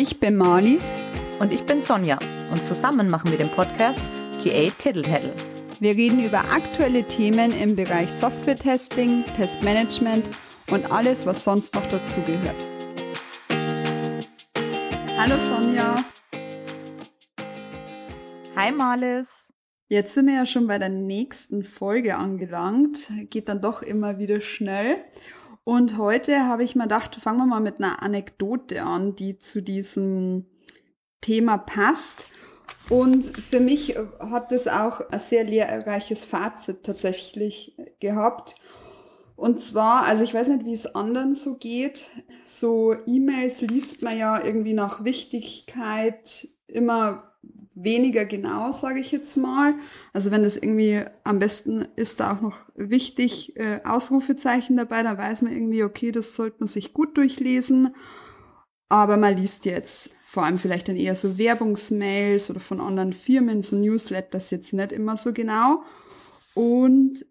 Ich bin Marlies. Und ich bin Sonja. Und zusammen machen wir den Podcast QA Tiddle Wir reden über aktuelle Themen im Bereich Software-Testing, Testmanagement und alles, was sonst noch dazugehört. Hallo Sonja. Hi Marlies. Jetzt sind wir ja schon bei der nächsten Folge angelangt. Geht dann doch immer wieder schnell. Und heute habe ich mir gedacht, fangen wir mal mit einer Anekdote an, die zu diesem Thema passt. Und für mich hat das auch ein sehr lehrreiches Fazit tatsächlich gehabt. Und zwar, also ich weiß nicht, wie es anderen so geht. So E-Mails liest man ja irgendwie nach Wichtigkeit immer weniger genau, sage ich jetzt mal. Also wenn das irgendwie am besten ist, da auch noch wichtig äh, Ausrufezeichen dabei, dann weiß man irgendwie, okay, das sollte man sich gut durchlesen. Aber man liest jetzt vor allem vielleicht dann eher so Werbungsmails oder von anderen Firmen, so Newsletters jetzt nicht immer so genau. Und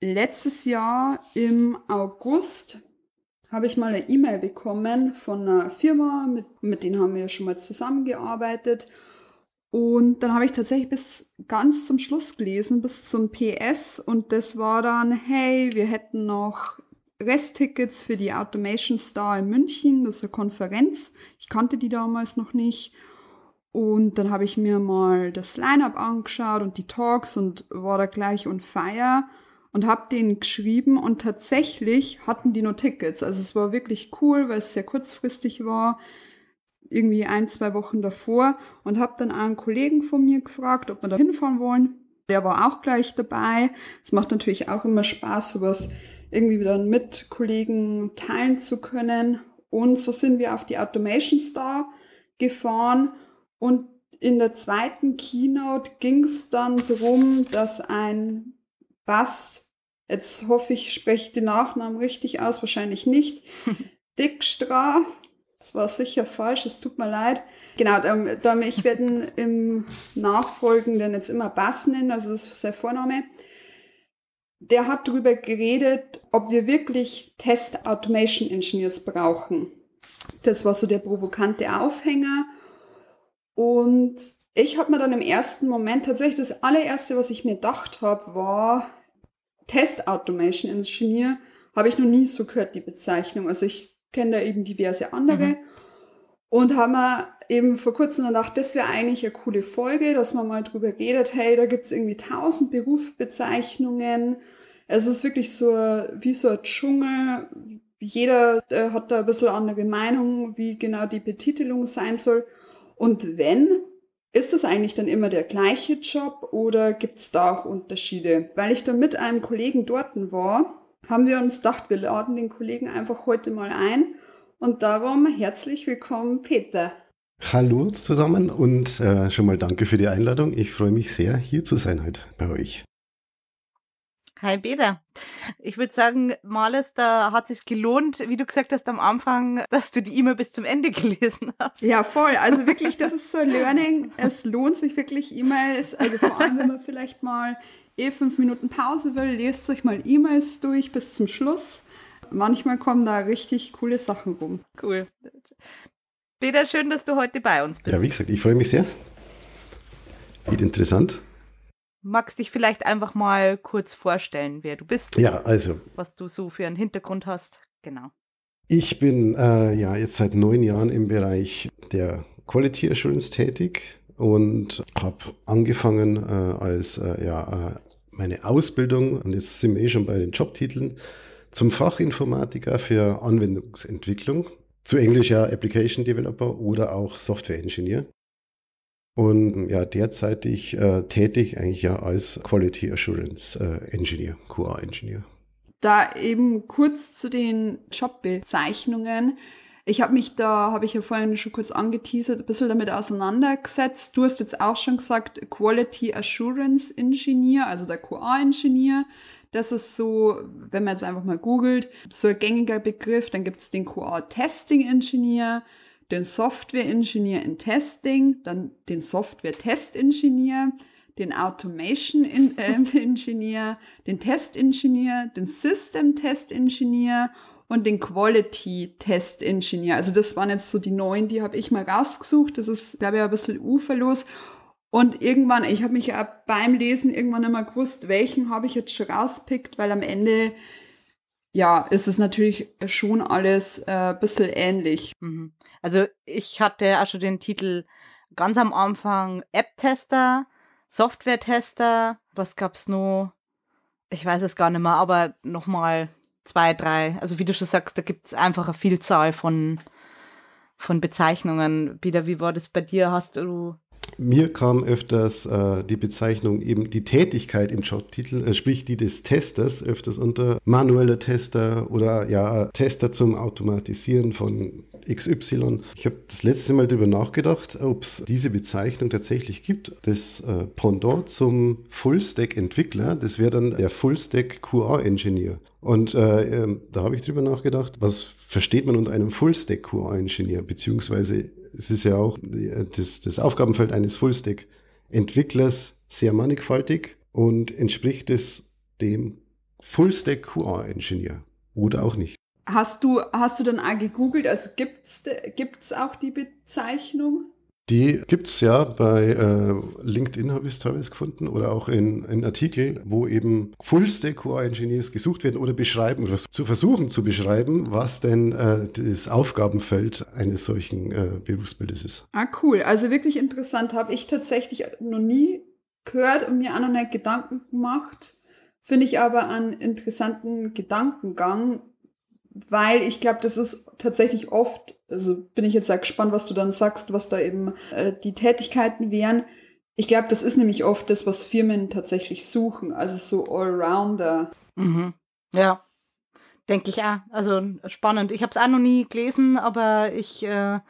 letztes Jahr im August habe ich mal eine E-Mail bekommen von einer Firma, mit, mit denen haben wir schon mal zusammengearbeitet. Und dann habe ich tatsächlich bis ganz zum Schluss gelesen, bis zum PS. Und das war dann, hey, wir hätten noch Resttickets für die Automation Star in München. Das ist eine Konferenz. Ich kannte die damals noch nicht. Und dann habe ich mir mal das Line-up angeschaut und die Talks und war da gleich on fire und habe denen geschrieben und tatsächlich hatten die nur Tickets. Also es war wirklich cool, weil es sehr kurzfristig war irgendwie ein, zwei Wochen davor und habe dann einen Kollegen von mir gefragt, ob wir da hinfahren wollen. Der war auch gleich dabei. Es macht natürlich auch immer Spaß, sowas irgendwie wieder mit Kollegen teilen zu können. Und so sind wir auf die Automation Star gefahren und in der zweiten Keynote ging es dann darum, dass ein Bass, jetzt hoffe ich, spreche den Nachnamen richtig aus, wahrscheinlich nicht, Dickstra, das war sicher falsch, es tut mir leid. Genau, ich werde im Nachfolgenden jetzt immer Bass nennen, also das ist sein Vorname. Der hat darüber geredet, ob wir wirklich Test Automation Engineers brauchen. Das war so der provokante Aufhänger. Und ich habe mir dann im ersten Moment tatsächlich das allererste, was ich mir gedacht habe, war Test Automation Engineer. Habe ich noch nie so gehört, die Bezeichnung. Also ich kenne da eben diverse andere. Mhm. Und haben wir eben vor kurzem gedacht, das wäre eigentlich eine coole Folge, dass man mal drüber redet, hey, da gibt es irgendwie tausend Berufsbezeichnungen. Es ist wirklich so wie so ein Dschungel. Jeder äh, hat da ein bisschen andere Meinung, wie genau die Betitelung sein soll. Und wenn, ist das eigentlich dann immer der gleiche Job oder gibt es da auch Unterschiede? Weil ich da mit einem Kollegen dort war, haben wir uns gedacht, wir laden den Kollegen einfach heute mal ein. Und darum herzlich willkommen, Peter. Hallo zusammen und äh, schon mal danke für die Einladung. Ich freue mich sehr, hier zu sein heute bei euch. Hi Peter. Ich würde sagen, Marles, da hat es sich gelohnt, wie du gesagt hast am Anfang, dass du die E-Mail bis zum Ende gelesen hast. Ja, voll. Also wirklich, das ist so ein Learning. Es lohnt sich wirklich E-Mails, also vor allem, wenn man vielleicht mal eh fünf Minuten Pause will, lest euch mal E-Mails durch bis zum Schluss. Manchmal kommen da richtig coole Sachen rum. Cool. Peter, schön, dass du heute bei uns bist. Ja, wie gesagt, ich freue mich sehr. Wird interessant. Magst dich vielleicht einfach mal kurz vorstellen, wer du bist? Ja, also. Was du so für einen Hintergrund hast. Genau. Ich bin äh, ja jetzt seit neun Jahren im Bereich der Quality Assurance tätig und habe angefangen äh, als äh, ja, äh, meine Ausbildung, und jetzt sind wir eh schon bei den Jobtiteln, zum Fachinformatiker für Anwendungsentwicklung, zu Englisch ja Application Developer oder auch Software Engineer. Und ja, derzeitig äh, tätig eigentlich ja als Quality Assurance äh, Engineer, QA Engineer. Da eben kurz zu den Jobbezeichnungen. Ich habe mich da, habe ich ja vorhin schon kurz angeteasert, ein bisschen damit auseinandergesetzt. Du hast jetzt auch schon gesagt, Quality Assurance Engineer, also der QA-Engineer. Das ist so, wenn man jetzt einfach mal googelt, so ein gängiger Begriff. Dann gibt es den QA-Testing Engineer, den Software Engineer in Testing, dann den Software Test Engineer, den Automation äh, Engineer, den Test Engineer, den System Test Engineer und den Quality Test Engineer. Also das waren jetzt so die neuen, die habe ich mal rausgesucht. Das ist, glaube ich, ein bisschen uferlos. Und irgendwann, ich habe mich ja beim Lesen irgendwann immer gewusst, welchen habe ich jetzt schon rauspickt, weil am Ende, ja, ist es natürlich schon alles äh, ein bisschen ähnlich. Mhm. Also ich hatte auch schon den Titel ganz am Anfang App-Tester, Software-Tester, was gab's noch? Ich weiß es gar nicht mehr, aber nochmal zwei, drei. Also wie du schon sagst, da gibt's einfach eine Vielzahl von, von Bezeichnungen. Peter, wie war das bei dir? Hast du mir kam öfters äh, die Bezeichnung eben die Tätigkeit im Jobtitel, äh, sprich die des Testers, öfters unter manueller Tester oder ja Tester zum Automatisieren von XY. Ich habe das letzte Mal darüber nachgedacht, ob es diese Bezeichnung tatsächlich gibt. Das äh, Pendant zum Full-Stack-Entwickler, das wäre dann der Full-Stack QA-Engineer. Und äh, äh, da habe ich darüber nachgedacht, was versteht man unter einem Full-Stack QA-Engineer, beziehungsweise es ist ja auch das, das Aufgabenfeld eines Full-Stack-Entwicklers sehr mannigfaltig und entspricht es dem Full-Stack QA-Engineer oder auch nicht. Hast du, hast du dann auch gegoogelt? Also gibt es auch die Bezeichnung? Die gibt es ja bei äh, LinkedIn, habe ich es teilweise gefunden, oder auch in, in Artikeln, wo eben Full-Stack Core-Engineers gesucht werden oder beschreiben, oder zu versuchen zu beschreiben, was denn äh, das Aufgabenfeld eines solchen äh, Berufsbildes ist. Ah, cool. Also wirklich interessant. Habe ich tatsächlich noch nie gehört und mir auch noch nicht Gedanken gemacht. Finde ich aber einen interessanten Gedankengang, weil ich glaube, das ist tatsächlich oft, also bin ich jetzt sehr gespannt, was du dann sagst, was da eben äh, die Tätigkeiten wären. Ich glaube, das ist nämlich oft das, was Firmen tatsächlich suchen, also so Allrounder. Mhm. Ja, denke ich auch. Also spannend. Ich habe es auch noch nie gelesen, aber ich äh,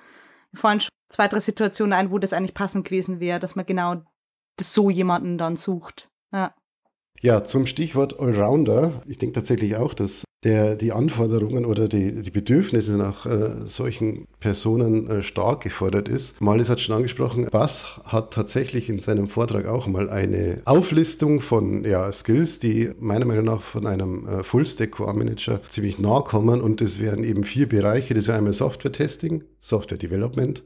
fallen schon zwei, drei Situationen ein, wo das eigentlich passend gewesen wäre, dass man genau so jemanden dann sucht. Ja. Ja, zum Stichwort Allrounder. Ich denke tatsächlich auch, dass der, die Anforderungen oder die, die Bedürfnisse nach äh, solchen Personen äh, stark gefordert ist. Malis hat schon angesprochen, Bass hat tatsächlich in seinem Vortrag auch mal eine Auflistung von ja, Skills, die meiner Meinung nach von einem äh, Full-Stack-Core-Manager ziemlich nahe kommen. Und das wären eben vier Bereiche. Das wäre einmal Software-Testing, Software-Development,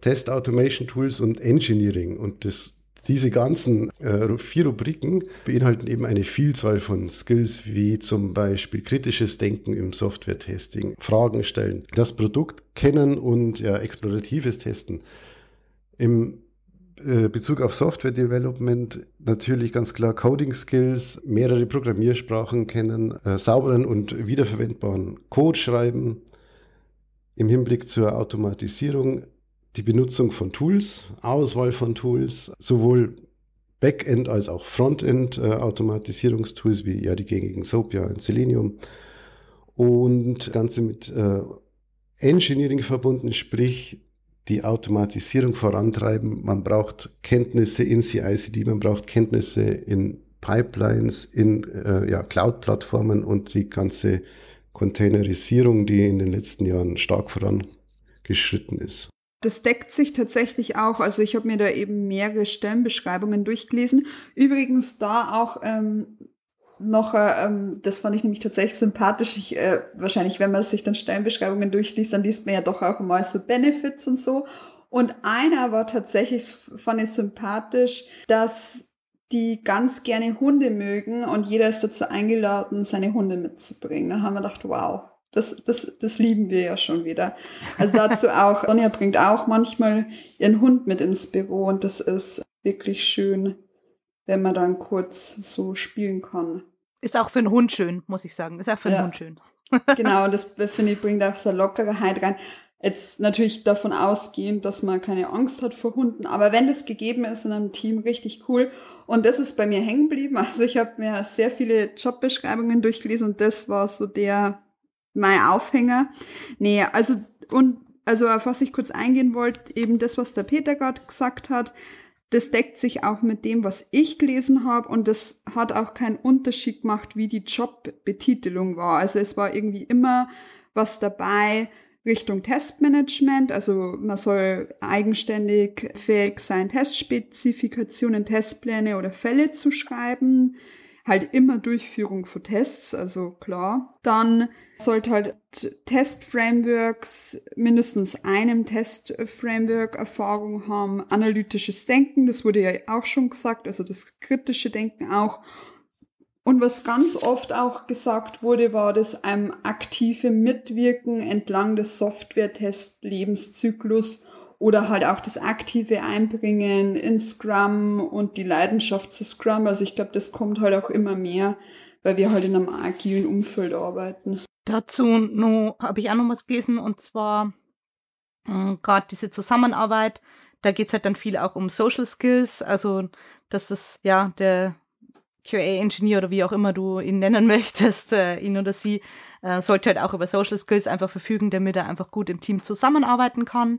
Test-Automation-Tools und Engineering. Und das diese ganzen äh, vier Rubriken beinhalten eben eine Vielzahl von Skills, wie zum Beispiel kritisches Denken im Software-Testing, Fragen stellen, das Produkt kennen und ja, exploratives Testen. Im äh, Bezug auf Software Development natürlich ganz klar Coding Skills, mehrere Programmiersprachen kennen, äh, sauberen und wiederverwendbaren Code schreiben. Im Hinblick zur Automatisierung die Benutzung von Tools, Auswahl von Tools, sowohl Backend als auch Frontend äh, Automatisierungstools wie ja die gängigen Soapia und Selenium und Ganze mit äh, Engineering verbunden, sprich die Automatisierung vorantreiben. Man braucht Kenntnisse in CI/CD, man braucht Kenntnisse in Pipelines, in äh, ja, Cloud-Plattformen und die ganze Containerisierung, die in den letzten Jahren stark vorangeschritten ist. Das deckt sich tatsächlich auch. Also ich habe mir da eben mehrere Stellenbeschreibungen durchgelesen. Übrigens da auch ähm, noch, äh, ähm, das fand ich nämlich tatsächlich sympathisch. Ich, äh, wahrscheinlich, wenn man sich dann Stellenbeschreibungen durchliest, dann liest man ja doch auch mal so Benefits und so. Und einer war tatsächlich, fand ich sympathisch, dass die ganz gerne Hunde mögen und jeder ist dazu eingeladen, seine Hunde mitzubringen. Dann haben wir gedacht, wow, das, das, das lieben wir ja schon wieder. Also dazu auch, Sonja bringt auch manchmal ihren Hund mit ins Büro und das ist wirklich schön, wenn man dann kurz so spielen kann. Ist auch für einen Hund schön, muss ich sagen. Ist auch für einen ja. Hund schön. genau, und das finde ich bringt auch so Lockerheit rein. Jetzt natürlich davon ausgehend, dass man keine Angst hat vor Hunden, aber wenn das gegeben ist in einem Team, richtig cool. Und das ist bei mir hängen geblieben. Also ich habe mir sehr viele Jobbeschreibungen durchgelesen und das war so der mein Aufhänger. Nee, also, und, also auf was ich kurz eingehen wollte, eben das, was der Peter gerade gesagt hat, das deckt sich auch mit dem, was ich gelesen habe und das hat auch keinen Unterschied gemacht, wie die Jobbetitelung war. Also es war irgendwie immer was dabei Richtung Testmanagement, also man soll eigenständig fähig sein, Testspezifikationen, Testpläne oder Fälle zu schreiben halt immer Durchführung von Tests, also klar. Dann sollte halt Test-Frameworks mindestens einem Test-Framework Erfahrung haben, analytisches Denken, das wurde ja auch schon gesagt, also das kritische Denken auch. Und was ganz oft auch gesagt wurde, war das einem aktive Mitwirken entlang des Software-Test-Lebenszyklus oder halt auch das aktive Einbringen in Scrum und die Leidenschaft zu Scrum. Also ich glaube, das kommt halt auch immer mehr, weil wir halt in einem agilen Umfeld arbeiten. Dazu habe ich auch noch was gelesen und zwar äh, gerade diese Zusammenarbeit. Da geht es halt dann viel auch um Social Skills, also dass es ja der QA-Engineer oder wie auch immer du ihn nennen möchtest, äh, ihn oder sie, äh, sollte halt auch über Social Skills einfach verfügen, damit er einfach gut im Team zusammenarbeiten kann.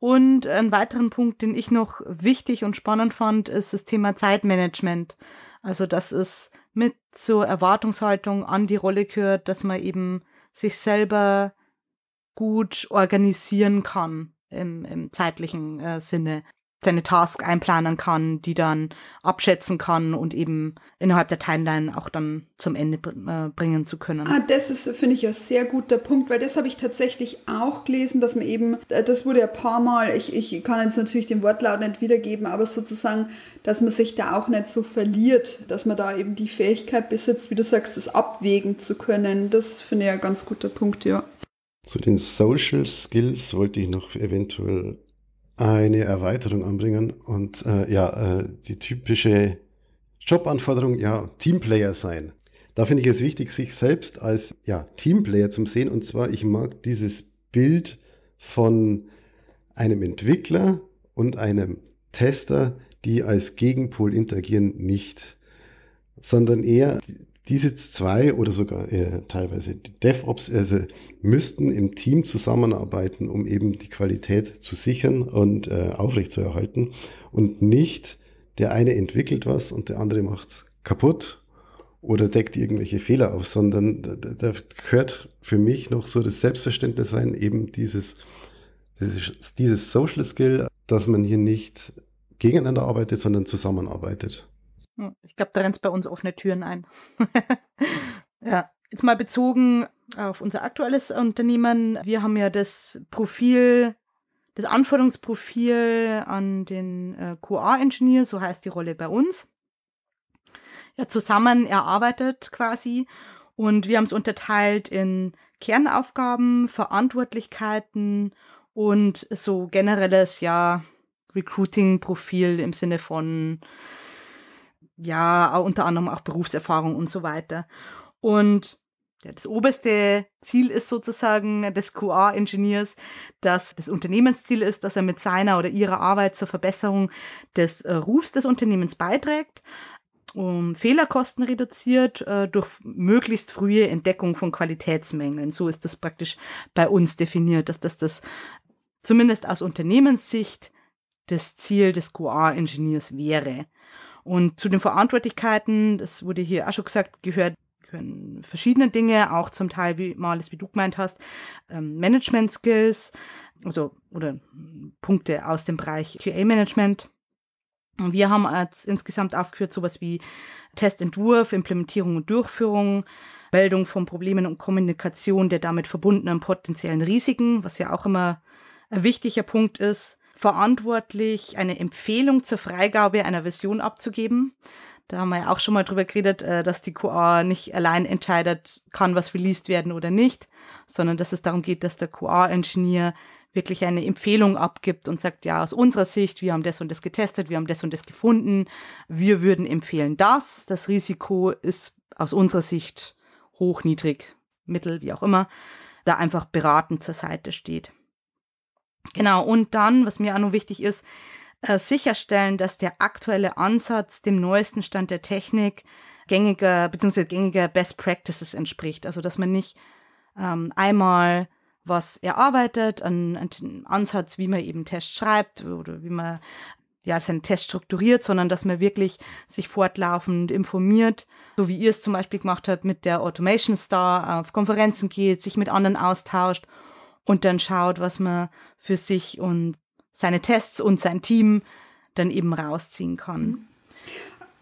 Und einen weiteren Punkt, den ich noch wichtig und spannend fand, ist das Thema Zeitmanagement. Also, dass es mit zur Erwartungshaltung an die Rolle gehört, dass man eben sich selber gut organisieren kann im, im zeitlichen äh, Sinne seine Task einplanen kann, die dann abschätzen kann und eben innerhalb der Timeline auch dann zum Ende äh, bringen zu können. Ah, das ist, finde ich, ein sehr guter Punkt, weil das habe ich tatsächlich auch gelesen, dass man eben, äh, das wurde ein paar Mal, ich, ich kann jetzt natürlich den Wortlaut nicht wiedergeben, aber sozusagen, dass man sich da auch nicht so verliert, dass man da eben die Fähigkeit besitzt, wie du sagst, das abwägen zu können. Das finde ich ein ganz guter Punkt, ja. Zu den Social Skills wollte ich noch eventuell eine Erweiterung anbringen und äh, ja, äh, die typische Jobanforderung, ja, Teamplayer sein. Da finde ich es wichtig, sich selbst als ja, Teamplayer zu sehen. Und zwar, ich mag dieses Bild von einem Entwickler und einem Tester, die als Gegenpol interagieren, nicht, sondern eher diese zwei oder sogar äh, teilweise die DevOps also müssten im Team zusammenarbeiten, um eben die Qualität zu sichern und äh, aufrechtzuerhalten und nicht der eine entwickelt was und der andere macht's kaputt oder deckt irgendwelche Fehler auf, sondern da, da gehört für mich noch so das Selbstverständnis sein, eben dieses, dieses, dieses Social Skill, dass man hier nicht gegeneinander arbeitet, sondern zusammenarbeitet. Hm, ich glaube, da rennt bei uns offene Türen ein. ja, jetzt mal bezogen auf unser aktuelles Unternehmen. Wir haben ja das Profil, das Anforderungsprofil an den äh, QA-Engineer, so heißt die Rolle bei uns, ja, zusammen erarbeitet quasi. Und wir haben es unterteilt in Kernaufgaben, Verantwortlichkeiten und so generelles, ja, Recruiting-Profil im Sinne von ja, unter anderem auch Berufserfahrung und so weiter. Und das oberste Ziel ist sozusagen des QA-Ingenieurs, dass das Unternehmensziel ist, dass er mit seiner oder ihrer Arbeit zur Verbesserung des äh, Rufs des Unternehmens beiträgt, um Fehlerkosten reduziert äh, durch möglichst frühe Entdeckung von Qualitätsmängeln. So ist das praktisch bei uns definiert, dass das das zumindest aus Unternehmenssicht das Ziel des QA-Ingenieurs wäre. Und zu den Verantwortlichkeiten, das wurde hier auch schon gesagt, gehört gehören verschiedene Dinge, auch zum Teil, wie Marlis, wie du gemeint hast, ähm, Management Skills, also oder Punkte aus dem Bereich QA-Management. Wir haben als insgesamt aufgeführt sowas wie Testentwurf, Implementierung und Durchführung, Meldung von Problemen und Kommunikation der damit verbundenen potenziellen Risiken, was ja auch immer ein wichtiger Punkt ist, verantwortlich, eine Empfehlung zur Freigabe einer Version abzugeben. Da haben wir ja auch schon mal drüber geredet, äh, dass die QA nicht allein entscheidet kann, was released werden oder nicht, sondern dass es darum geht, dass der QA-Engineer wirklich eine Empfehlung abgibt und sagt, ja, aus unserer Sicht, wir haben das und das getestet, wir haben das und das gefunden, wir würden empfehlen das, das Risiko ist aus unserer Sicht hoch, niedrig, mittel, wie auch immer, da einfach beratend zur Seite steht. Genau, und dann, was mir auch noch wichtig ist, äh, sicherstellen, dass der aktuelle Ansatz dem neuesten Stand der Technik gängiger bzw. gängiger Best Practices entspricht. Also dass man nicht ähm, einmal was erarbeitet, einen, einen Ansatz, wie man eben Tests schreibt oder wie man ja, seinen Test strukturiert, sondern dass man wirklich sich fortlaufend informiert, so wie ihr es zum Beispiel gemacht habt mit der Automation Star, auf Konferenzen geht, sich mit anderen austauscht und dann schaut, was man für sich und seine Tests und sein Team dann eben rausziehen kann.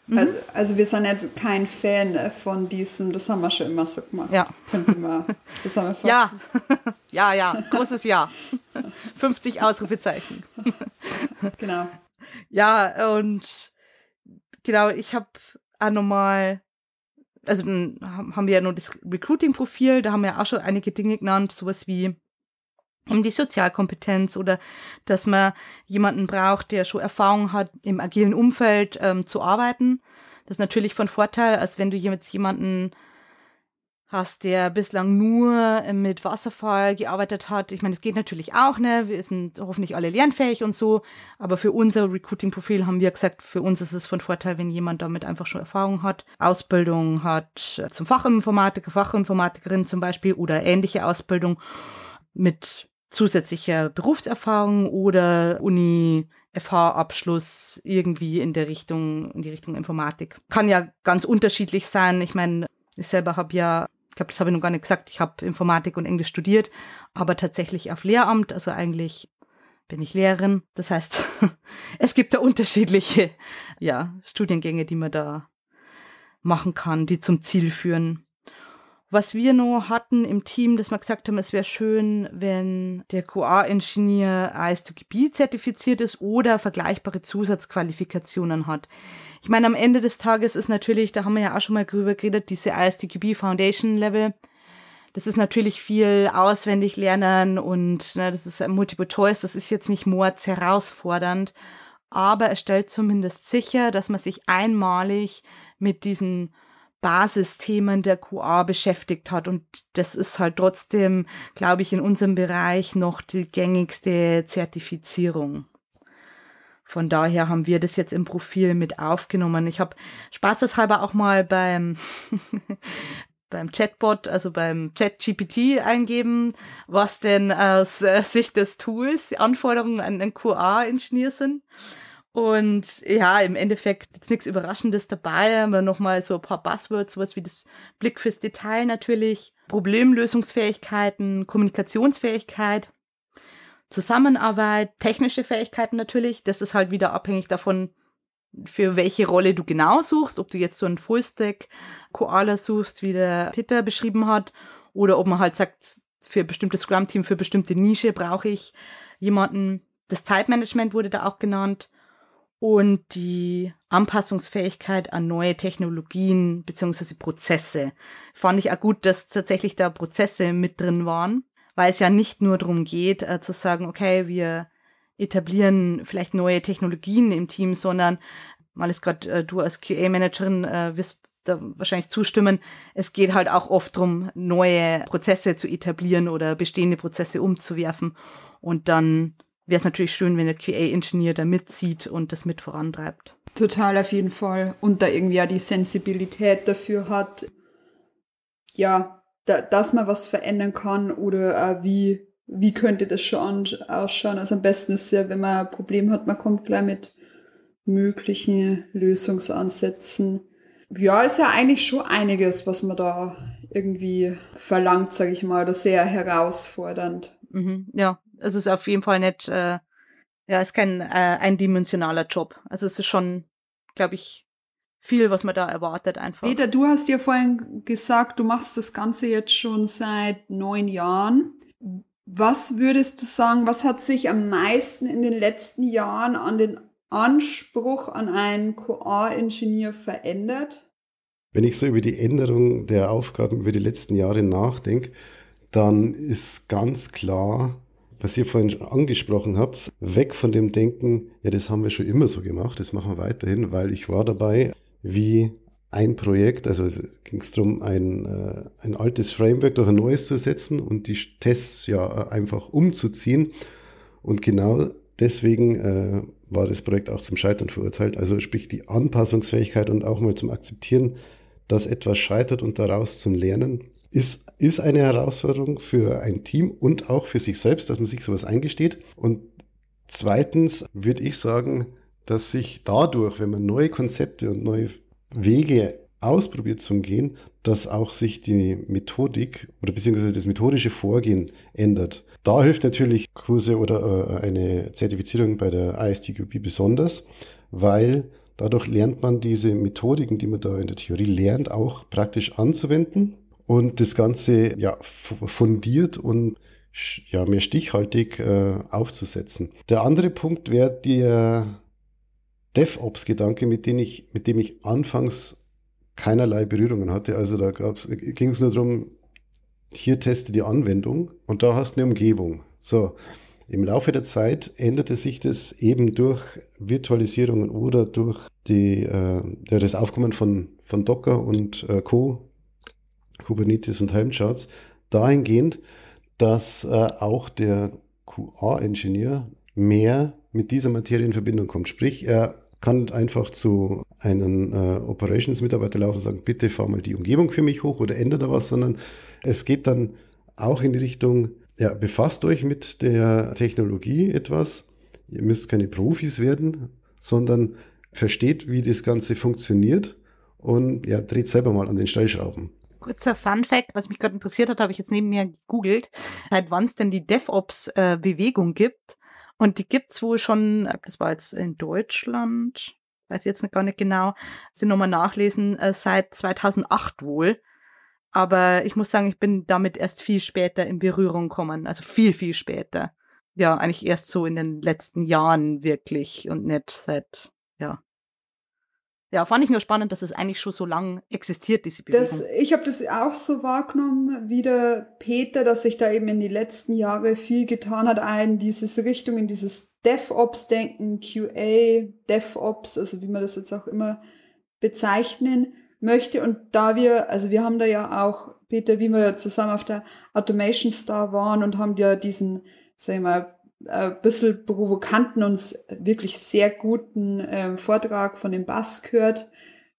Mhm. Also, also, wir sind jetzt kein Fan von diesem, das haben wir schon immer so gemacht. Ja. Könnte man zusammenfassen. Ja, ja, ja, großes Ja. 50 Ausrufezeichen. genau. Ja, und genau, ich habe auch nochmal, also dann haben wir ja nur das Recruiting-Profil, da haben wir auch schon einige Dinge genannt, sowas wie um die Sozialkompetenz oder dass man jemanden braucht, der schon Erfahrung hat, im agilen Umfeld ähm, zu arbeiten. Das ist natürlich von Vorteil, als wenn du jetzt jemanden hast, der bislang nur mit Wasserfall gearbeitet hat. Ich meine, es geht natürlich auch, ne? Wir sind hoffentlich alle lernfähig und so. Aber für unser Recruiting-Profil haben wir gesagt, für uns ist es von Vorteil, wenn jemand damit einfach schon Erfahrung hat, Ausbildung hat zum Fachinformatiker, Fachinformatikerin zum Beispiel oder ähnliche Ausbildung mit zusätzlicher Berufserfahrung oder Uni FH-Abschluss irgendwie in der Richtung, in die Richtung Informatik. Kann ja ganz unterschiedlich sein. Ich meine, ich selber habe ja, ich glaube, das habe ich noch gar nicht gesagt, ich habe Informatik und Englisch studiert, aber tatsächlich auf Lehramt, also eigentlich bin ich Lehrerin. Das heißt, es gibt da unterschiedliche ja, Studiengänge, die man da machen kann, die zum Ziel führen. Was wir noch hatten im Team, dass wir gesagt haben, es wäre schön, wenn der QA-Ingenieur IS2GB zertifiziert ist oder vergleichbare Zusatzqualifikationen hat. Ich meine, am Ende des Tages ist natürlich, da haben wir ja auch schon mal drüber geredet, diese ISTQB Foundation Level. Das ist natürlich viel auswendig lernen und ne, das ist Multiple Choice, das ist jetzt nicht mords herausfordernd, aber es stellt zumindest sicher, dass man sich einmalig mit diesen Basisthemen der QA beschäftigt hat. Und das ist halt trotzdem, glaube ich, in unserem Bereich noch die gängigste Zertifizierung. Von daher haben wir das jetzt im Profil mit aufgenommen. Ich habe spaßeshalber auch mal beim beim Chatbot, also beim ChatGPT eingeben, was denn aus äh, Sicht des Tools die Anforderungen an einen QA-Ingenieur sind. Und ja, im Endeffekt ist nichts Überraschendes dabei, aber nochmal so ein paar Buzzwords, sowas wie das Blick fürs Detail natürlich, Problemlösungsfähigkeiten, Kommunikationsfähigkeit, Zusammenarbeit, technische Fähigkeiten natürlich. Das ist halt wieder abhängig davon, für welche Rolle du genau suchst, ob du jetzt so einen Fullstack Koala suchst, wie der Peter beschrieben hat, oder ob man halt sagt, für bestimmtes Scrum-Team, für bestimmte Nische brauche ich jemanden. Das Zeitmanagement wurde da auch genannt und die Anpassungsfähigkeit an neue Technologien beziehungsweise Prozesse. Fand ich auch gut, dass tatsächlich da Prozesse mit drin waren, weil es ja nicht nur darum geht, äh, zu sagen, okay, wir etablieren vielleicht neue Technologien im Team, sondern, mal ist gerade äh, du als QA-Managerin äh, wirst da wahrscheinlich zustimmen, es geht halt auch oft darum, neue Prozesse zu etablieren oder bestehende Prozesse umzuwerfen und dann wäre es natürlich schön, wenn der QA-Ingenieur da mitzieht und das mit vorantreibt. Total auf jeden Fall. Und da irgendwie ja die Sensibilität dafür hat, ja, da, dass man was verändern kann oder äh, wie, wie könnte das schon ausschauen. Also am besten ist ja, wenn man ein Problem hat, man kommt gleich mit möglichen Lösungsansätzen. Ja, ist ja eigentlich schon einiges, was man da irgendwie verlangt, sage ich mal, oder sehr herausfordernd. Mhm, ja, es ist auf jeden Fall nicht, äh, ja, ist kein äh, eindimensionaler Job. Also es ist schon, glaube ich, viel, was man da erwartet einfach. Peter, du hast ja vorhin gesagt, du machst das Ganze jetzt schon seit neun Jahren. Was würdest du sagen, was hat sich am meisten in den letzten Jahren an den Anspruch an einen QA-Ingenieur verändert? Wenn ich so über die Änderung der Aufgaben über die letzten Jahre nachdenke, dann ist ganz klar, was ihr vorhin angesprochen habt, weg von dem Denken, ja, das haben wir schon immer so gemacht, das machen wir weiterhin, weil ich war dabei, wie ein Projekt, also es ging es darum, ein, äh, ein altes Framework durch ein neues zu setzen und die Tests ja einfach umzuziehen. Und genau deswegen äh, war das Projekt auch zum Scheitern verurteilt. Also sprich die Anpassungsfähigkeit und auch mal zum Akzeptieren, dass etwas scheitert und daraus zum Lernen ist, ist eine Herausforderung für ein Team und auch für sich selbst, dass man sich sowas eingesteht. Und zweitens würde ich sagen, dass sich dadurch, wenn man neue Konzepte und neue Wege ausprobiert zum Gehen, dass auch sich die Methodik oder beziehungsweise das methodische Vorgehen ändert. Da hilft natürlich Kurse oder äh, eine Zertifizierung bei der ISTQB besonders, weil Dadurch lernt man diese Methodiken, die man da in der Theorie lernt, auch praktisch anzuwenden und das Ganze ja, fundiert und ja, mehr stichhaltig äh, aufzusetzen. Der andere Punkt wäre der DevOps-Gedanke, mit, mit dem ich anfangs keinerlei Berührungen hatte. Also da ging es nur darum, hier teste die Anwendung und da hast du eine Umgebung. So, im Laufe der Zeit änderte sich das eben durch Virtualisierungen oder durch die, äh, das Aufkommen von, von Docker und äh, Co., Kubernetes und Helmcharts, dahingehend, dass äh, auch der QA-Ingenieur mehr mit dieser Materie in Verbindung kommt. Sprich, er kann einfach zu einem äh, Operations-Mitarbeiter laufen und sagen, bitte fahr mal die Umgebung für mich hoch oder ändere da was, sondern es geht dann auch in die Richtung, ja, befasst euch mit der Technologie etwas. Ihr müsst keine Profis werden, sondern versteht, wie das Ganze funktioniert und ja, dreht selber mal an den Stellschrauben. Kurzer Fun Fact, was mich gerade interessiert hat, habe ich jetzt neben mir gegoogelt, seit wann es denn die DevOps-Bewegung äh, gibt. Und die gibt's wohl schon, das war jetzt in Deutschland, weiß jetzt gar nicht genau, sie nochmal nachlesen, äh, seit 2008 wohl. Aber ich muss sagen, ich bin damit erst viel später in Berührung gekommen, also viel, viel später. Ja, eigentlich erst so in den letzten Jahren wirklich und nicht seit, ja, ja, fand ich nur spannend, dass es eigentlich schon so lang existiert, diese Bewegung. Das, ich habe das auch so wahrgenommen, wie der Peter, dass sich da eben in den letzten Jahren viel getan hat, in diese Richtung, in dieses DevOps-Denken, QA, DevOps, also wie man das jetzt auch immer bezeichnen möchte. Und da wir, also wir haben da ja auch, Peter, wie wir zusammen auf der Automation Star waren und haben ja diesen, sag ich mal, ein bisschen provokanten und wirklich sehr guten äh, Vortrag von dem Bass gehört.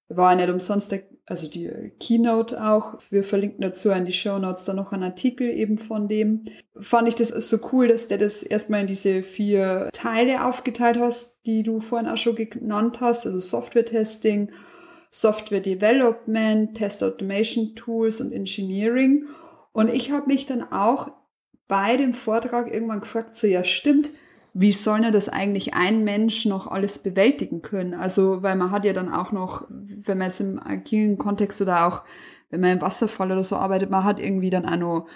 War nicht umsonst, der, also die Keynote auch. Wir verlinken dazu in die Show Notes dann noch einen Artikel eben von dem. Fand ich das so cool, dass der das erstmal in diese vier Teile aufgeteilt hast, die du vorhin auch schon genannt hast, also Software-Testing, Software Development, Test Automation Tools und Engineering. Und ich habe mich dann auch bei dem Vortrag irgendwann gefragt, so ja stimmt, wie soll denn das eigentlich ein Mensch noch alles bewältigen können? Also, weil man hat ja dann auch noch, wenn man jetzt im agilen Kontext oder auch, wenn man im Wasserfall oder so arbeitet, man hat irgendwie dann auch noch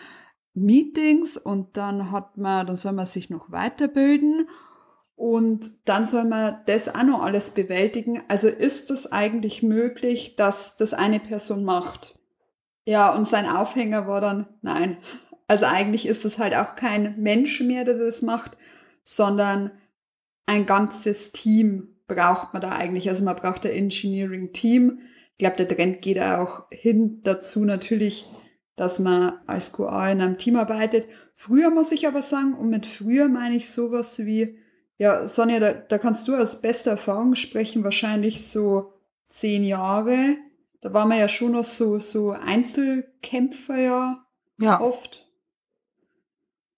Meetings und dann hat man, dann soll man sich noch weiterbilden und dann soll man das auch noch alles bewältigen. Also ist es eigentlich möglich, dass das eine Person macht? Ja, und sein Aufhänger war dann, nein, also eigentlich ist es halt auch kein Mensch mehr, der das macht, sondern ein ganzes Team braucht man da eigentlich. Also man braucht ein Engineering-Team. Ich glaube, der Trend geht auch hin dazu natürlich, dass man als QA in einem Team arbeitet. Früher muss ich aber sagen, und mit früher meine ich sowas wie, ja, Sonja, da, da kannst du aus bester Erfahrung sprechen, wahrscheinlich so zehn Jahre. Da waren wir ja schon noch so, so Einzelkämpfer ja, ja. oft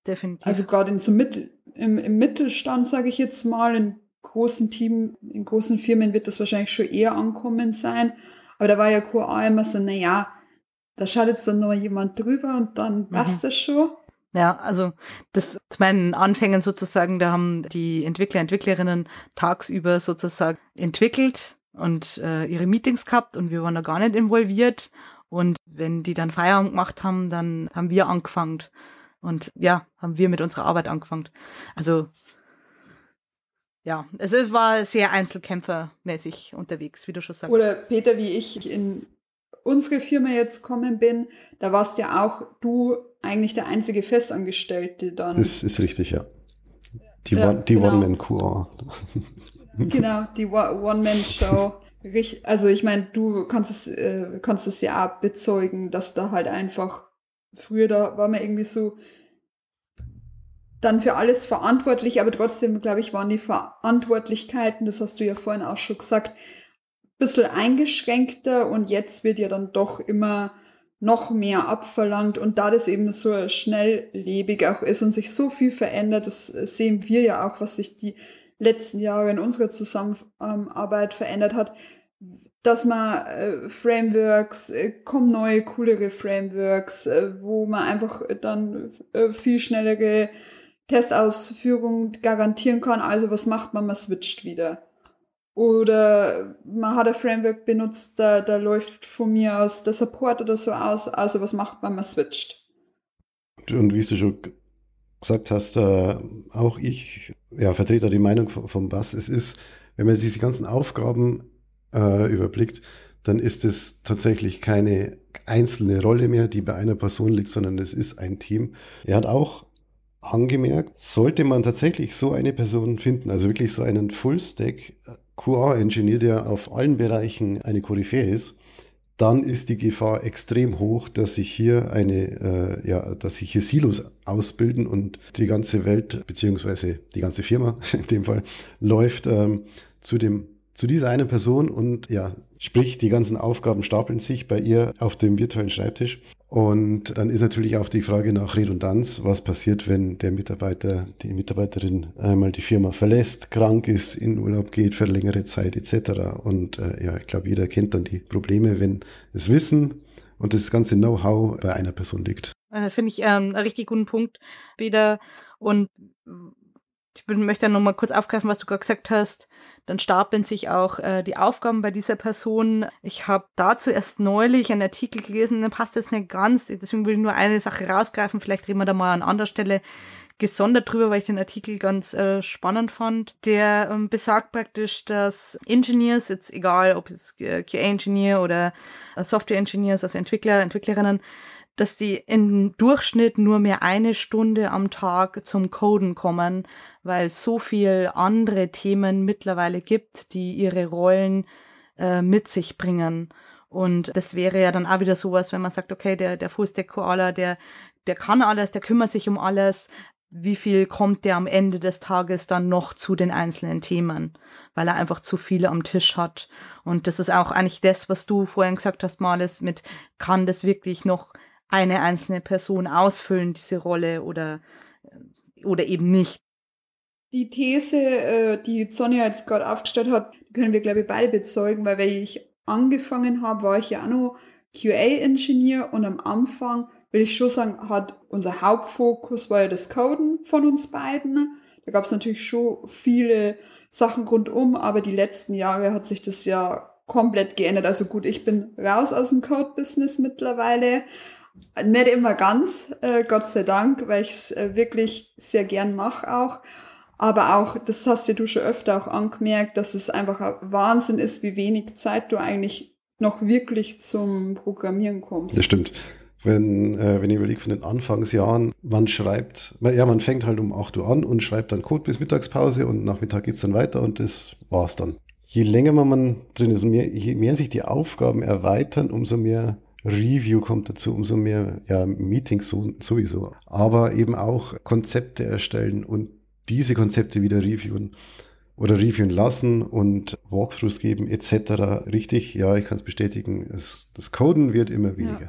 definitiv. Also gerade in so Mittel, im, im Mittelstand, sage ich jetzt mal, in großen Teams, in großen Firmen wird das wahrscheinlich schon eher ankommen sein. Aber da war ja QA immer so, naja, da schaut jetzt dann noch jemand drüber und dann mhm. passt das schon. Ja, also das zu meinen Anfängen sozusagen, da haben die Entwickler, Entwicklerinnen tagsüber sozusagen entwickelt und äh, ihre Meetings gehabt und wir waren da gar nicht involviert. Und wenn die dann Feierabend gemacht haben, dann haben wir angefangen und ja, haben wir mit unserer Arbeit angefangen. Also ja, es war sehr einzelkämpfermäßig unterwegs, wie du schon sagst. Oder Peter, wie ich in unsere Firma jetzt kommen bin, da warst ja auch du eigentlich der einzige Festangestellte dann. Das ist richtig, ja. Die, ja, die genau. One-Man-QA. genau, die One-Man-Show. Also ich meine, du kannst es, äh, kannst es ja auch bezeugen, dass da halt einfach früher da war man irgendwie so dann für alles verantwortlich, aber trotzdem, glaube ich, waren die Verantwortlichkeiten, das hast du ja vorhin auch schon gesagt, ein bisschen eingeschränkter und jetzt wird ja dann doch immer noch mehr abverlangt und da das eben so schnelllebig auch ist und sich so viel verändert, das sehen wir ja auch, was sich die letzten Jahre in unserer Zusammenarbeit verändert hat, dass man äh, Frameworks, äh, kommen neue, coolere Frameworks, äh, wo man einfach dann äh, viel schnellere Testausführungen garantieren kann. Also was macht man? Man switcht wieder. Oder man hat ein Framework benutzt, da, da läuft von mir aus der Support oder so aus. Also was macht man, man switcht. Und wie du schon gesagt hast, äh, auch ich ja, vertrete die Meinung von, Bass. Es ist, wenn man sich die ganzen Aufgaben äh, überblickt, dann ist es tatsächlich keine einzelne Rolle mehr, die bei einer Person liegt, sondern es ist ein Team. Er hat auch angemerkt, sollte man tatsächlich so eine Person finden, also wirklich so einen Full-Stack QA-Engineer, der auf allen Bereichen eine Koryphäe ist, dann ist die Gefahr extrem hoch, dass sich hier eine, äh, ja, dass sich hier Silos ausbilden und die ganze Welt beziehungsweise die ganze Firma in dem Fall läuft ähm, zu dem zu dieser einen Person und ja, sprich, die ganzen Aufgaben stapeln sich bei ihr auf dem virtuellen Schreibtisch und dann ist natürlich auch die Frage nach Redundanz, was passiert, wenn der Mitarbeiter, die Mitarbeiterin einmal die Firma verlässt, krank ist, in Urlaub geht für längere Zeit etc. Und äh, ja, ich glaube, jeder kennt dann die Probleme, wenn das Wissen und das ganze Know-how bei einer Person liegt. Äh, Finde ich ähm, einen richtig guten Punkt wieder. Und ich möchte dann nochmal kurz aufgreifen, was du gerade gesagt hast. Dann stapeln sich auch äh, die Aufgaben bei dieser Person. Ich habe dazu erst neulich einen Artikel gelesen, der passt jetzt nicht ganz, deswegen will ich nur eine Sache rausgreifen. Vielleicht reden wir da mal an anderer Stelle gesondert drüber, weil ich den Artikel ganz äh, spannend fand. Der ähm, besagt praktisch, dass Engineers, jetzt egal ob es QA-Engineer oder äh, Software-Engineers, also Entwickler, Entwicklerinnen, dass die im Durchschnitt nur mehr eine Stunde am Tag zum Coden kommen, weil es so viel andere Themen mittlerweile gibt, die ihre Rollen äh, mit sich bringen. Und das wäre ja dann auch wieder sowas, wenn man sagt, okay, der, der Fullstack Koala, der, der kann alles, der kümmert sich um alles. Wie viel kommt der am Ende des Tages dann noch zu den einzelnen Themen? Weil er einfach zu viele am Tisch hat. Und das ist auch eigentlich das, was du vorhin gesagt hast, Marles, mit kann das wirklich noch eine einzelne Person ausfüllen, diese Rolle oder, oder eben nicht. Die These, äh, die Sonja jetzt gerade aufgestellt hat, können wir, glaube ich, beide bezeugen, weil wenn ich angefangen habe, war ich ja auch noch QA-Ingenieur und am Anfang, will ich schon sagen, hat unser Hauptfokus war ja das Coden von uns beiden. Da gab es natürlich schon viele Sachen rundum, aber die letzten Jahre hat sich das ja komplett geändert. Also gut, ich bin raus aus dem Code-Business mittlerweile, nicht immer ganz, äh, Gott sei Dank, weil ich es äh, wirklich sehr gern mache auch. Aber auch, das hast ja du schon öfter auch angemerkt, dass es einfach ein Wahnsinn ist, wie wenig Zeit du eigentlich noch wirklich zum Programmieren kommst. Das stimmt. Wenn, äh, wenn ich überlege von den Anfangsjahren, man schreibt, ja, man fängt halt um 8 Uhr an und schreibt dann Code bis Mittagspause und Nachmittag geht's dann weiter und das war's dann. Je länger man drin ist, mehr, je mehr sich die Aufgaben erweitern, umso mehr Review kommt dazu, umso mehr ja, Meetings so, sowieso. Aber eben auch Konzepte erstellen und diese Konzepte wieder reviewen oder reviewen lassen und Walkthroughs geben etc. Richtig, ja, ich kann es bestätigen, es, das Coden wird immer weniger.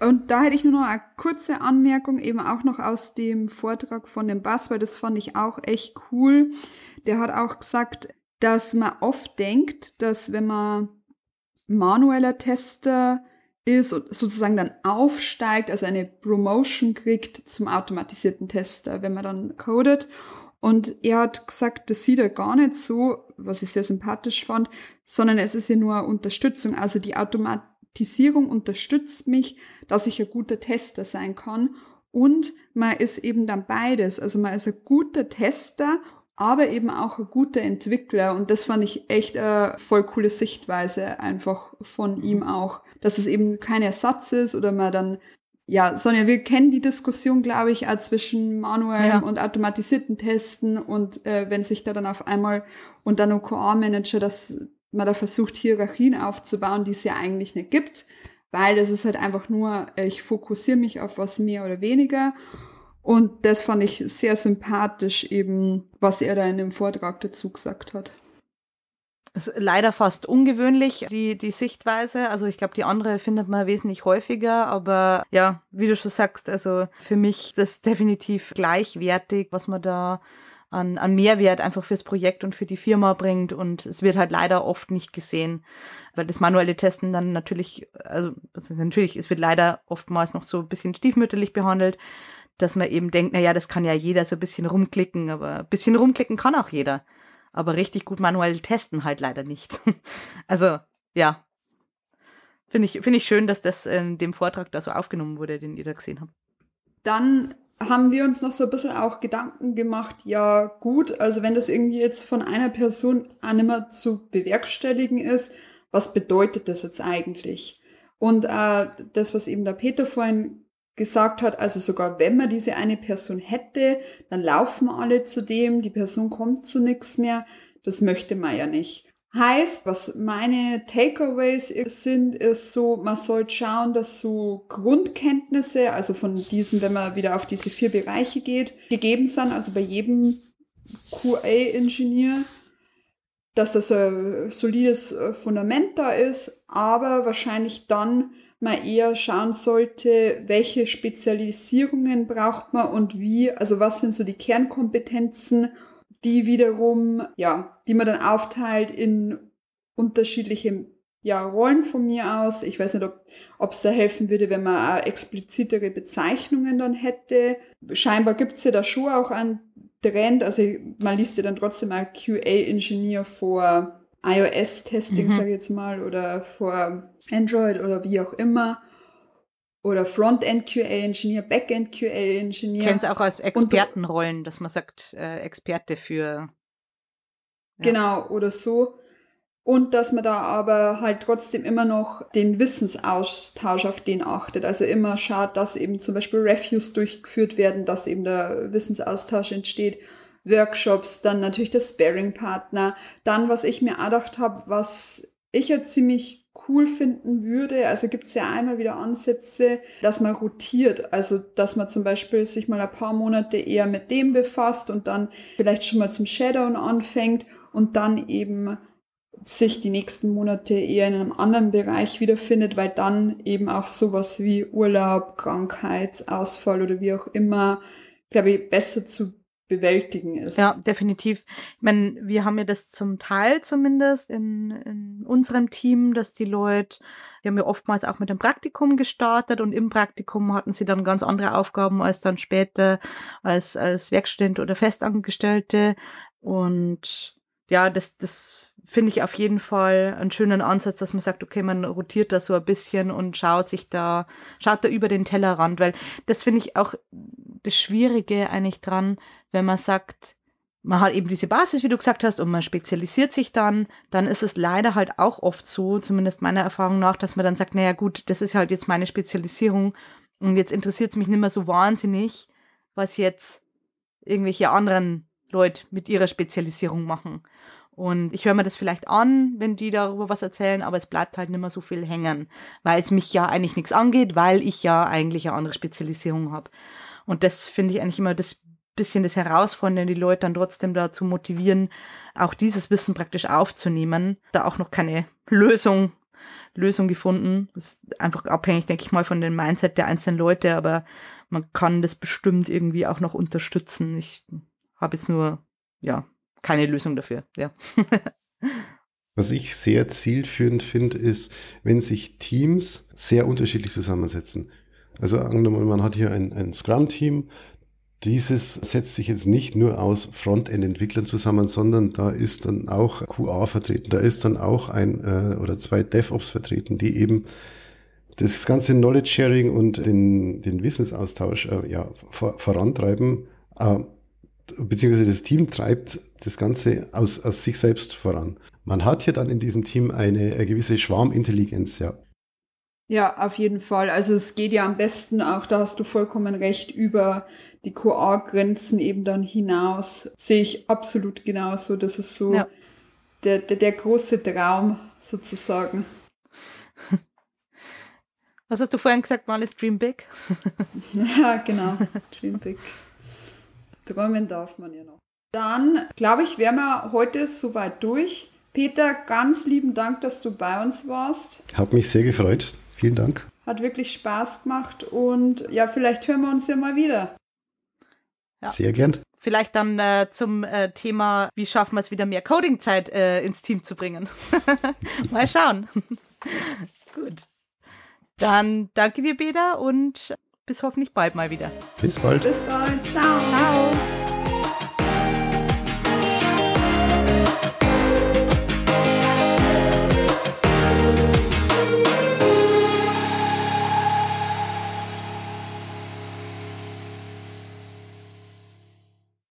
Ja. Und da hätte ich nur noch eine kurze Anmerkung, eben auch noch aus dem Vortrag von dem Bass, weil das fand ich auch echt cool. Der hat auch gesagt, dass man oft denkt, dass wenn man manueller Tester ist sozusagen dann aufsteigt, also eine Promotion kriegt zum automatisierten Tester, wenn man dann codet. Und er hat gesagt, das sieht er gar nicht so, was ich sehr sympathisch fand, sondern es ist ja nur Unterstützung. Also die Automatisierung unterstützt mich, dass ich ein guter Tester sein kann. Und man ist eben dann beides. Also man ist ein guter Tester aber eben auch ein guter Entwickler. Und das fand ich echt eine voll coole Sichtweise einfach von ihm auch, dass es eben kein Ersatz ist oder man dann ja, Sonja, wir kennen die Diskussion, glaube ich, auch zwischen manuellen ja. und automatisierten Testen und äh, wenn sich da dann auf einmal und dann noch QA-Manager, dass man da versucht, Hierarchien aufzubauen, die es ja eigentlich nicht gibt, weil das ist halt einfach nur, ich fokussiere mich auf was mehr oder weniger und das fand ich sehr sympathisch, eben, was er da in dem Vortrag dazu gesagt hat. Leider fast ungewöhnlich, die, die Sichtweise. Also ich glaube, die andere findet man wesentlich häufiger. Aber ja, wie du schon sagst, also für mich ist das definitiv gleichwertig, was man da an, an Mehrwert einfach fürs Projekt und für die Firma bringt. Und es wird halt leider oft nicht gesehen, weil das manuelle Testen dann natürlich, also natürlich, es wird leider oftmals noch so ein bisschen stiefmütterlich behandelt dass man eben denkt, na ja, das kann ja jeder so ein bisschen rumklicken, aber ein bisschen rumklicken kann auch jeder. Aber richtig gut manuell testen halt leider nicht. also, ja. Finde ich, finde ich schön, dass das in dem Vortrag da so aufgenommen wurde, den ihr da gesehen habt. Dann haben wir uns noch so ein bisschen auch Gedanken gemacht, ja gut, also wenn das irgendwie jetzt von einer Person nicht mehr zu bewerkstelligen ist, was bedeutet das jetzt eigentlich? Und äh, das, was eben der Peter vorhin gesagt hat, also sogar wenn man diese eine Person hätte, dann laufen alle zu dem, die Person kommt zu nichts mehr, das möchte man ja nicht. Heißt, was meine Takeaways sind, ist so, man sollte schauen, dass so Grundkenntnisse, also von diesen, wenn man wieder auf diese vier Bereiche geht, gegeben sind, also bei jedem QA-Ingenieur, dass das ein solides äh, Fundament da ist, aber wahrscheinlich dann man eher schauen sollte, welche Spezialisierungen braucht man und wie, also was sind so die Kernkompetenzen die wiederum, ja, die man dann aufteilt in unterschiedliche ja, Rollen von mir aus. Ich weiß nicht, ob es da helfen würde, wenn man auch explizitere Bezeichnungen dann hätte. Scheinbar gibt es ja da schon auch einen Trend. Also man liest ja dann trotzdem mal QA-Ingenieur vor iOS-Testing, mhm. sage ich jetzt mal, oder vor Android oder wie auch immer oder Frontend QA Engineer, Backend QA Engineer. Kennen es auch als Expertenrollen, dass man sagt, äh, Experte für. Ja. Genau, oder so. Und dass man da aber halt trotzdem immer noch den Wissensaustausch auf den achtet. Also immer schaut, dass eben zum Beispiel Reviews durchgeführt werden, dass eben der Wissensaustausch entsteht. Workshops, dann natürlich der Sparing-Partner. Dann, was ich mir gedacht habe, was ich ja ziemlich cool finden würde. Also gibt es ja einmal wieder Ansätze, dass man rotiert. Also dass man zum Beispiel sich mal ein paar Monate eher mit dem befasst und dann vielleicht schon mal zum Shadowen anfängt und dann eben sich die nächsten Monate eher in einem anderen Bereich wiederfindet, weil dann eben auch sowas wie Urlaub, Krankheit, Ausfall oder wie auch immer, glaube ich, besser zu bewältigen ist. Ja, definitiv. Ich meine, wir haben ja das zum Teil zumindest in, in unserem Team, dass die Leute, wir haben ja oftmals auch mit dem Praktikum gestartet und im Praktikum hatten sie dann ganz andere Aufgaben als dann später als, als Werkstudent oder Festangestellte. Und ja, das, das finde ich auf jeden Fall einen schönen Ansatz, dass man sagt, okay, man rotiert da so ein bisschen und schaut sich da, schaut da über den Tellerrand, weil das finde ich auch das Schwierige eigentlich dran, wenn man sagt, man hat eben diese Basis, wie du gesagt hast, und man spezialisiert sich dann, dann ist es leider halt auch oft so, zumindest meiner Erfahrung nach, dass man dann sagt, naja gut, das ist halt jetzt meine Spezialisierung und jetzt interessiert es mich nicht mehr so wahnsinnig, was jetzt irgendwelche anderen Leute mit ihrer Spezialisierung machen. Und ich höre mir das vielleicht an, wenn die darüber was erzählen, aber es bleibt halt nicht mehr so viel hängen, weil es mich ja eigentlich nichts angeht, weil ich ja eigentlich eine andere Spezialisierung habe. Und das finde ich eigentlich immer das bisschen das Herausfordernde, die Leute dann trotzdem dazu motivieren, auch dieses Wissen praktisch aufzunehmen. Da auch noch keine Lösung, Lösung gefunden. Das ist einfach abhängig, denke ich mal, von dem Mindset der einzelnen Leute, aber man kann das bestimmt irgendwie auch noch unterstützen. Ich habe jetzt nur, ja, keine Lösung dafür, ja. Was ich sehr zielführend finde, ist, wenn sich Teams sehr unterschiedlich zusammensetzen. Also angenommen, man hat hier ein, ein Scrum-Team, dieses setzt sich jetzt nicht nur aus Frontend-Entwicklern zusammen, sondern da ist dann auch QA vertreten, da ist dann auch ein äh, oder zwei DevOps vertreten, die eben das ganze Knowledge Sharing und den, den Wissensaustausch äh, ja, vor, vorantreiben. Äh, beziehungsweise das Team treibt das Ganze aus, aus sich selbst voran. Man hat hier dann in diesem Team eine, eine gewisse Schwarmintelligenz, ja. Ja, auf jeden Fall. Also es geht ja am besten auch, da hast du vollkommen recht, über die QA-Grenzen eben dann hinaus. Sehe ich absolut genauso. Das ist so ja. der, der, der große Traum sozusagen. Was hast du vorhin gesagt, mal ist Dream Big? ja, genau. Dream Big. Träumen darf man ja noch. Dann, glaube ich, wären wir heute soweit durch. Peter, ganz lieben Dank, dass du bei uns warst. Hat mich sehr gefreut. Vielen Dank. Hat wirklich Spaß gemacht und ja, vielleicht hören wir uns ja mal wieder. Ja. Sehr gern. Vielleicht dann äh, zum äh, Thema, wie schaffen wir es wieder mehr Coding-Zeit äh, ins Team zu bringen. mal schauen. Gut. Dann danke dir, Beda, und bis hoffentlich bald mal wieder. Bis bald. Bis bald. Ciao. Ciao.